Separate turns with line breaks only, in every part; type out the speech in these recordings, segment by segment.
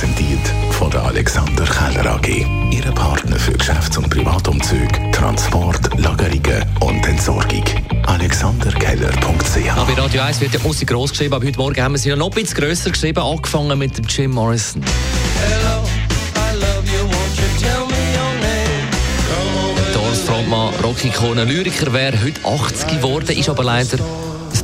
präsentiert von der Alexander Keller AG. Ihre Partner für Geschäfts- und Privatumzüge, Transport, Lagerungen und Entsorgung. AlexanderKeller.ch
Aber bei Radio 1 wird ja Ossi gross geschrieben, aber heute Morgen haben wir sie ja noch ein bisschen grösser geschrieben, angefangen mit dem Jim Morrison. Doors Frontmann, Rockikone, Lyriker wäre heute 80 geworden, ist aber leider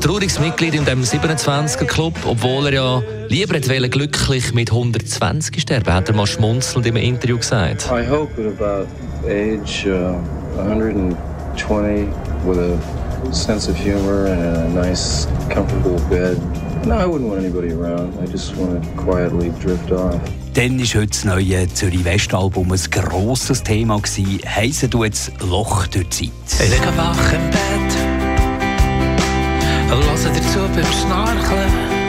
trauriges Mitglied in dem 27er Club, obwohl er ja lieber hätte glücklich mit 120 sterben, hat er mal schmunzelnd im Interview gesagt.
I hope at about age uh, 120 with a sense of humor and a nice, comfortable bed. No, I wouldn't want anybody around. I just want to quietly drift off.
Dann war heute das neue Zürich West-Album ein grosses Thema. Heissen du jetzt Loch durch die Zeit?
Ich liege wach im Bett, höre dir zu beim Schnarchen.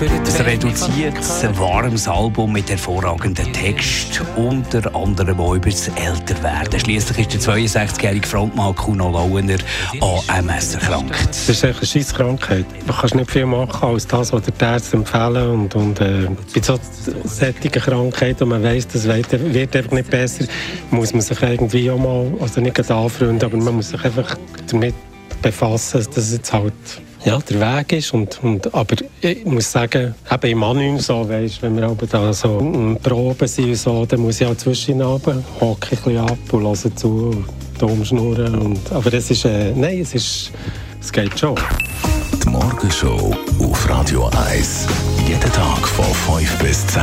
Ein reduziertes, warmes Album mit hervorragenden Text, unter anderem auch über das Älterwerden. Schliesslich ist der 62-jährige Frontmann Kuno Lauener an MS erkrankt.
Das ist echt eine scheisse Krankheit. Du kannst nicht viel machen, als das, was die Ärzte empfehlen. Und, und äh, bei so solchen Krankheiten, und man weiss, das wird, wird einfach nicht besser, muss man sich irgendwie auch mal, also nicht gerade anfreunden, aber man muss sich einfach damit befassen, dass das jetzt halt ja, der Weg ist. Und, und, aber ich muss sagen, eben im Annehmen so, weißt, wenn wir aber da so in Proben sind so, dann muss ich auch zwischen hocke ich ein bisschen ab und höre zu und dumm schnurren. Und, aber es ist, äh, nein, es ist, es geht schon.
Die Morgenshow auf Radio 1. Jeden Tag von 5 bis 10.